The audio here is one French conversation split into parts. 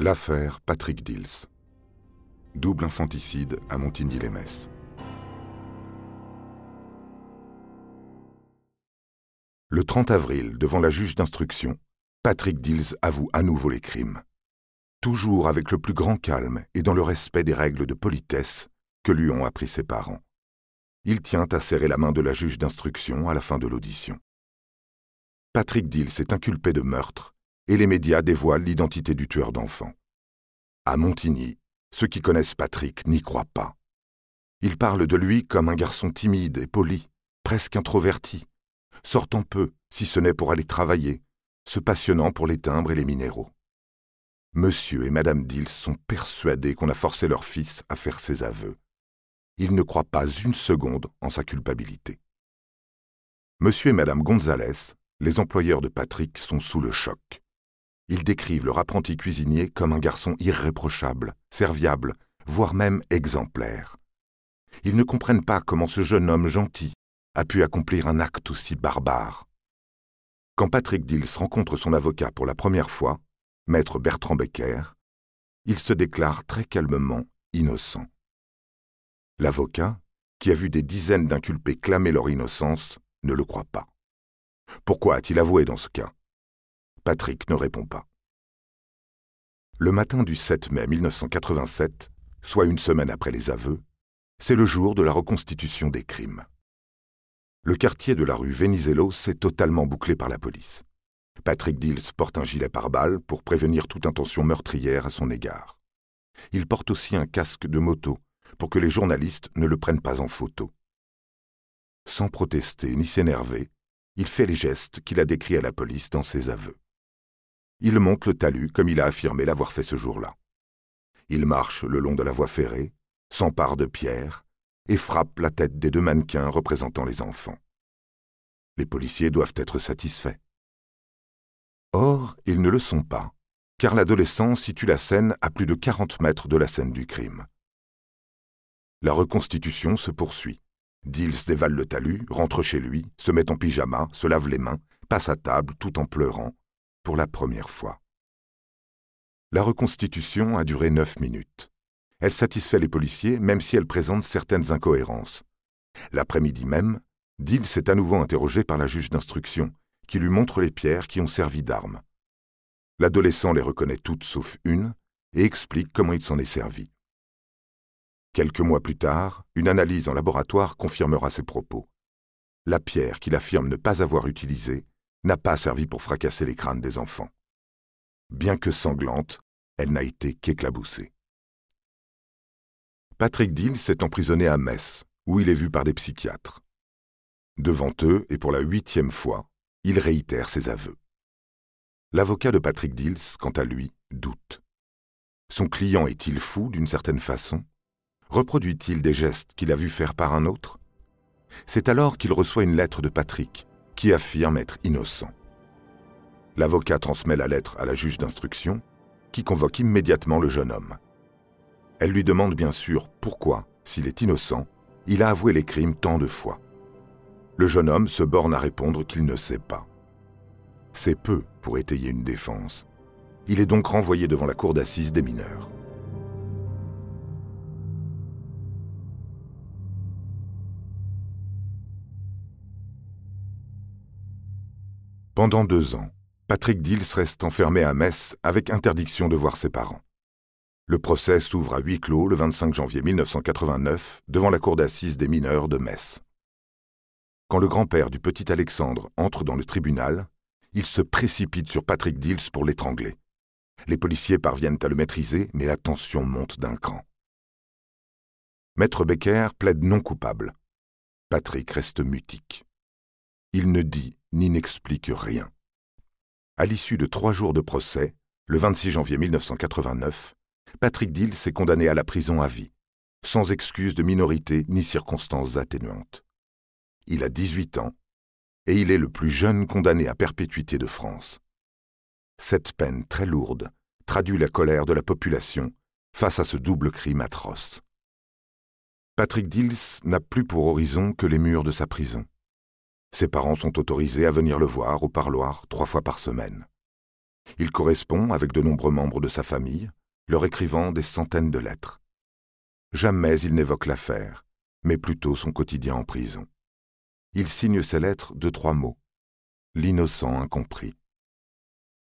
L'affaire Patrick Dils. Double infanticide à Montigny-les-Metz. Le 30 avril, devant la juge d'instruction, Patrick Dils avoue à nouveau les crimes. Toujours avec le plus grand calme et dans le respect des règles de politesse que lui ont appris ses parents. Il tient à serrer la main de la juge d'instruction à la fin de l'audition. Patrick Dils est inculpé de meurtre et les médias dévoilent l'identité du tueur d'enfants. À Montigny, ceux qui connaissent Patrick n'y croient pas. Ils parlent de lui comme un garçon timide et poli, presque introverti, sortant peu, si ce n'est pour aller travailler, se passionnant pour les timbres et les minéraux. Monsieur et Madame Dils sont persuadés qu'on a forcé leur fils à faire ses aveux. Ils ne croient pas une seconde en sa culpabilité. Monsieur et Madame Gonzalez, les employeurs de Patrick, sont sous le choc. Ils décrivent leur apprenti cuisinier comme un garçon irréprochable, serviable, voire même exemplaire. Ils ne comprennent pas comment ce jeune homme gentil a pu accomplir un acte aussi barbare. Quand Patrick Dils rencontre son avocat pour la première fois, maître Bertrand Becker, il se déclare très calmement innocent. L'avocat, qui a vu des dizaines d'inculpés clamer leur innocence, ne le croit pas. Pourquoi a-t-il avoué dans ce cas? Patrick ne répond pas. Le matin du 7 mai 1987, soit une semaine après les aveux, c'est le jour de la reconstitution des crimes. Le quartier de la rue Venizelos est totalement bouclé par la police. Patrick Dils porte un gilet pare-balles pour prévenir toute intention meurtrière à son égard. Il porte aussi un casque de moto pour que les journalistes ne le prennent pas en photo. Sans protester ni s'énerver, il fait les gestes qu'il a décrits à la police dans ses aveux. Il monte le talus comme il a affirmé l'avoir fait ce jour-là. Il marche le long de la voie ferrée, s'empare de pierres et frappe la tête des deux mannequins représentant les enfants. Les policiers doivent être satisfaits. Or, ils ne le sont pas, car l'adolescent situe la scène à plus de 40 mètres de la scène du crime. La reconstitution se poursuit. Dils dévale le talus, rentre chez lui, se met en pyjama, se lave les mains, passe à table tout en pleurant, pour la première fois. La reconstitution a duré neuf minutes. Elle satisfait les policiers, même si elle présente certaines incohérences. L'après-midi même, Dill s'est à nouveau interrogé par la juge d'instruction, qui lui montre les pierres qui ont servi d'armes. L'adolescent les reconnaît toutes sauf une et explique comment il s'en est servi. Quelques mois plus tard, une analyse en laboratoire confirmera ses propos. La pierre qu'il affirme ne pas avoir utilisée n'a pas servi pour fracasser les crânes des enfants. Bien que sanglante, elle n'a été qu'éclaboussée. Patrick Dill s'est emprisonné à Metz, où il est vu par des psychiatres. Devant eux, et pour la huitième fois, il réitère ses aveux. L'avocat de Patrick Dils, quant à lui, doute. Son client est-il fou d'une certaine façon? Reproduit-il des gestes qu'il a vu faire par un autre? C'est alors qu'il reçoit une lettre de Patrick, qui affirme être innocent. L'avocat transmet la lettre à la juge d'instruction, qui convoque immédiatement le jeune homme. Elle lui demande bien sûr pourquoi, s'il est innocent, il a avoué les crimes tant de fois. Le jeune homme se borne à répondre qu'il ne sait pas. C'est peu pour étayer une défense. Il est donc renvoyé devant la cour d'assises des mineurs. Pendant deux ans, Patrick Dils reste enfermé à Metz avec interdiction de voir ses parents. Le procès s'ouvre à huis clos le 25 janvier 1989 devant la cour d'assises des mineurs de Metz. Quand le grand-père du petit Alexandre entre dans le tribunal, il se précipite sur Patrick Dils pour l'étrangler. Les policiers parviennent à le maîtriser, mais la tension monte d'un cran. Maître Becker plaide non coupable. Patrick reste mutique. Il ne dit ni n'explique rien. À l'issue de trois jours de procès, le 26 janvier 1989, Patrick Dill est condamné à la prison à vie, sans excuse de minorité ni circonstances atténuantes. Il a 18 ans et il est le plus jeune condamné à perpétuité de France. Cette peine très lourde traduit la colère de la population face à ce double crime atroce. Patrick Dils n'a plus pour horizon que les murs de sa prison. Ses parents sont autorisés à venir le voir au parloir trois fois par semaine. Il correspond avec de nombreux membres de sa famille, leur écrivant des centaines de lettres. Jamais il n'évoque l'affaire, mais plutôt son quotidien en prison. Il signe ses lettres de trois mots. L'innocent incompris.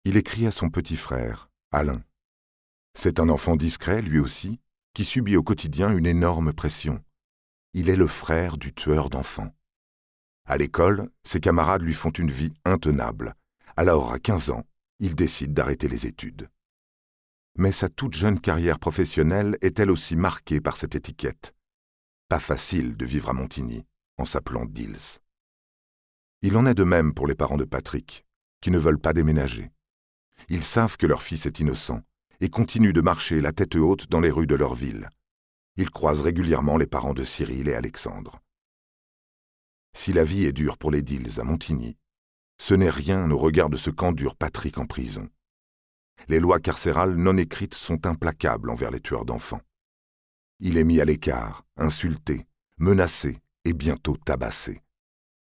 Il écrit à son petit frère, Alain. C'est un enfant discret, lui aussi, qui subit au quotidien une énorme pression. Il est le frère du tueur d'enfants. À l'école, ses camarades lui font une vie intenable. Alors, à 15 ans, il décide d'arrêter les études. Mais sa toute jeune carrière professionnelle est elle aussi marquée par cette étiquette? Pas facile de vivre à Montigny en s'appelant Dils. Il en est de même pour les parents de Patrick, qui ne veulent pas déménager. Ils savent que leur fils est innocent et continuent de marcher la tête haute dans les rues de leur ville. Ils croisent régulièrement les parents de Cyril et Alexandre. Si la vie est dure pour les Dils à Montigny, ce n'est rien au regard de ce qu'endure Patrick en prison. Les lois carcérales non écrites sont implacables envers les tueurs d'enfants. Il est mis à l'écart, insulté, menacé et bientôt tabassé.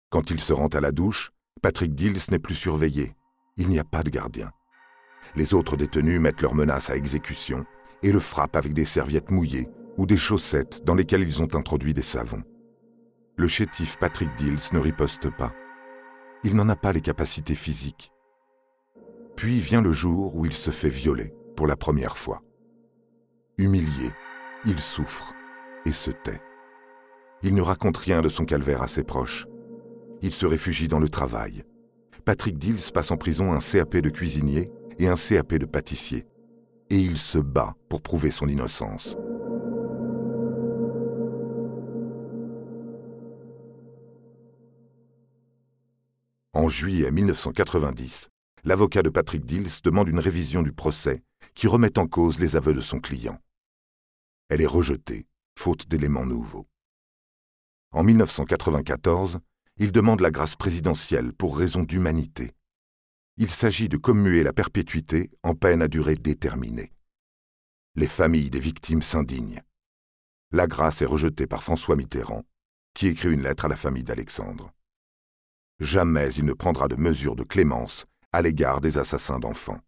Quand il se rend à la douche, Patrick Dils n'est plus surveillé. Il n'y a pas de gardien. Les autres détenus mettent leurs menaces à exécution et le frappent avec des serviettes mouillées ou des chaussettes dans lesquelles ils ont introduit des savons. Le chétif Patrick Dils ne riposte pas. Il n'en a pas les capacités physiques. Puis vient le jour où il se fait violer pour la première fois. Humilié, il souffre et se tait. Il ne raconte rien de son calvaire à ses proches. Il se réfugie dans le travail. Patrick Dils passe en prison un CAP de cuisinier et un CAP de pâtissier. Et il se bat pour prouver son innocence. En juillet 1990, l'avocat de Patrick Dils demande une révision du procès qui remet en cause les aveux de son client. Elle est rejetée, faute d'éléments nouveaux. En 1994, il demande la grâce présidentielle pour raison d'humanité. Il s'agit de commuer la perpétuité en peine à durée déterminée. Les familles des victimes s'indignent. La grâce est rejetée par François Mitterrand, qui écrit une lettre à la famille d'Alexandre. Jamais il ne prendra de mesures de clémence à l'égard des assassins d'enfants.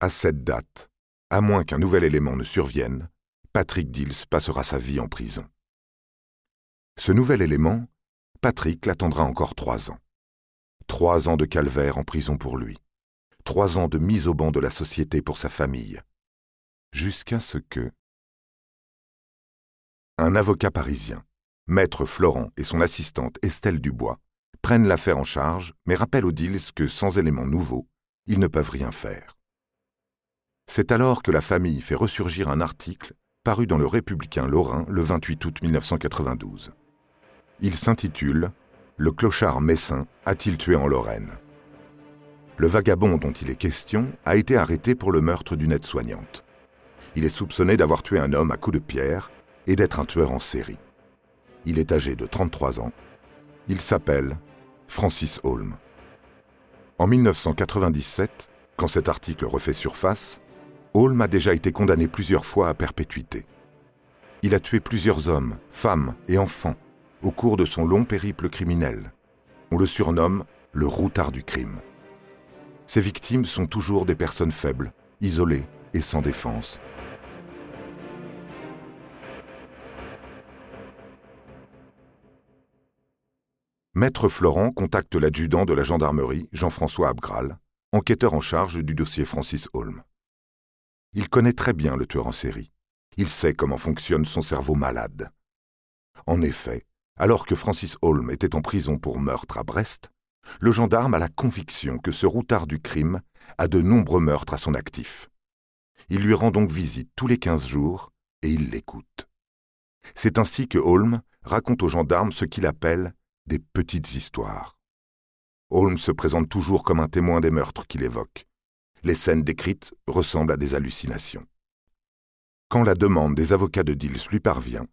À cette date, à moins qu'un nouvel élément ne survienne, Patrick Dils passera sa vie en prison. Ce nouvel élément, Patrick l'attendra encore trois ans. Trois ans de calvaire en prison pour lui. Trois ans de mise au banc de la société pour sa famille. Jusqu'à ce que... Un avocat parisien, maître Florent et son assistante Estelle Dubois, prennent l'affaire en charge, mais rappellent aux Dils que sans éléments nouveaux, ils ne peuvent rien faire. C'est alors que la famille fait ressurgir un article paru dans le Républicain Lorrain le 28 août 1992. Il s'intitule Le clochard messin a-t-il tué en Lorraine? Le vagabond dont il est question a été arrêté pour le meurtre d'une aide-soignante. Il est soupçonné d'avoir tué un homme à coups de pierre et d'être un tueur en série. Il est âgé de 33 ans. Il s'appelle Francis Holm. En 1997, quand cet article refait surface, Holm a déjà été condamné plusieurs fois à perpétuité. Il a tué plusieurs hommes, femmes et enfants au cours de son long périple criminel. On le surnomme le routard du crime. Ses victimes sont toujours des personnes faibles, isolées et sans défense. Maître Florent contacte l'adjudant de la gendarmerie, Jean-François Abgral, enquêteur en charge du dossier Francis Holm. Il connaît très bien le tueur en série. Il sait comment fonctionne son cerveau malade. En effet, alors que Francis Holm était en prison pour meurtre à Brest, le gendarme a la conviction que ce routard du crime a de nombreux meurtres à son actif. Il lui rend donc visite tous les quinze jours et il l'écoute. C'est ainsi que Holm raconte aux gendarmes ce qu'il appelle des petites histoires. Holmes se présente toujours comme un témoin des meurtres qu'il évoque. Les scènes décrites ressemblent à des hallucinations. Quand la demande des avocats de Dils lui parvient,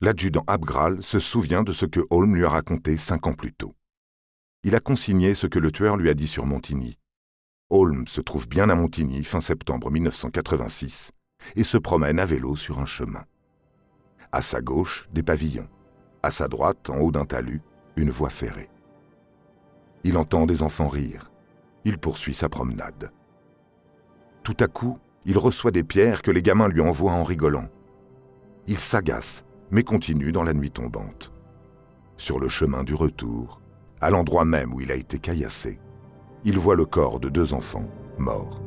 l'adjudant Abgral se souvient de ce que Holmes lui a raconté cinq ans plus tôt. Il a consigné ce que le tueur lui a dit sur Montigny. Holmes se trouve bien à Montigny fin septembre 1986 et se promène à vélo sur un chemin. À sa gauche, des pavillons. À sa droite, en haut d'un talus, une voie ferrée. Il entend des enfants rire. il poursuit sa promenade. Tout à coup, il reçoit des pierres que les gamins lui envoient en rigolant. Il s'agace, mais continue dans la nuit tombante. Sur le chemin du retour, à l'endroit même où il a été caillassé, il voit le corps de deux enfants morts.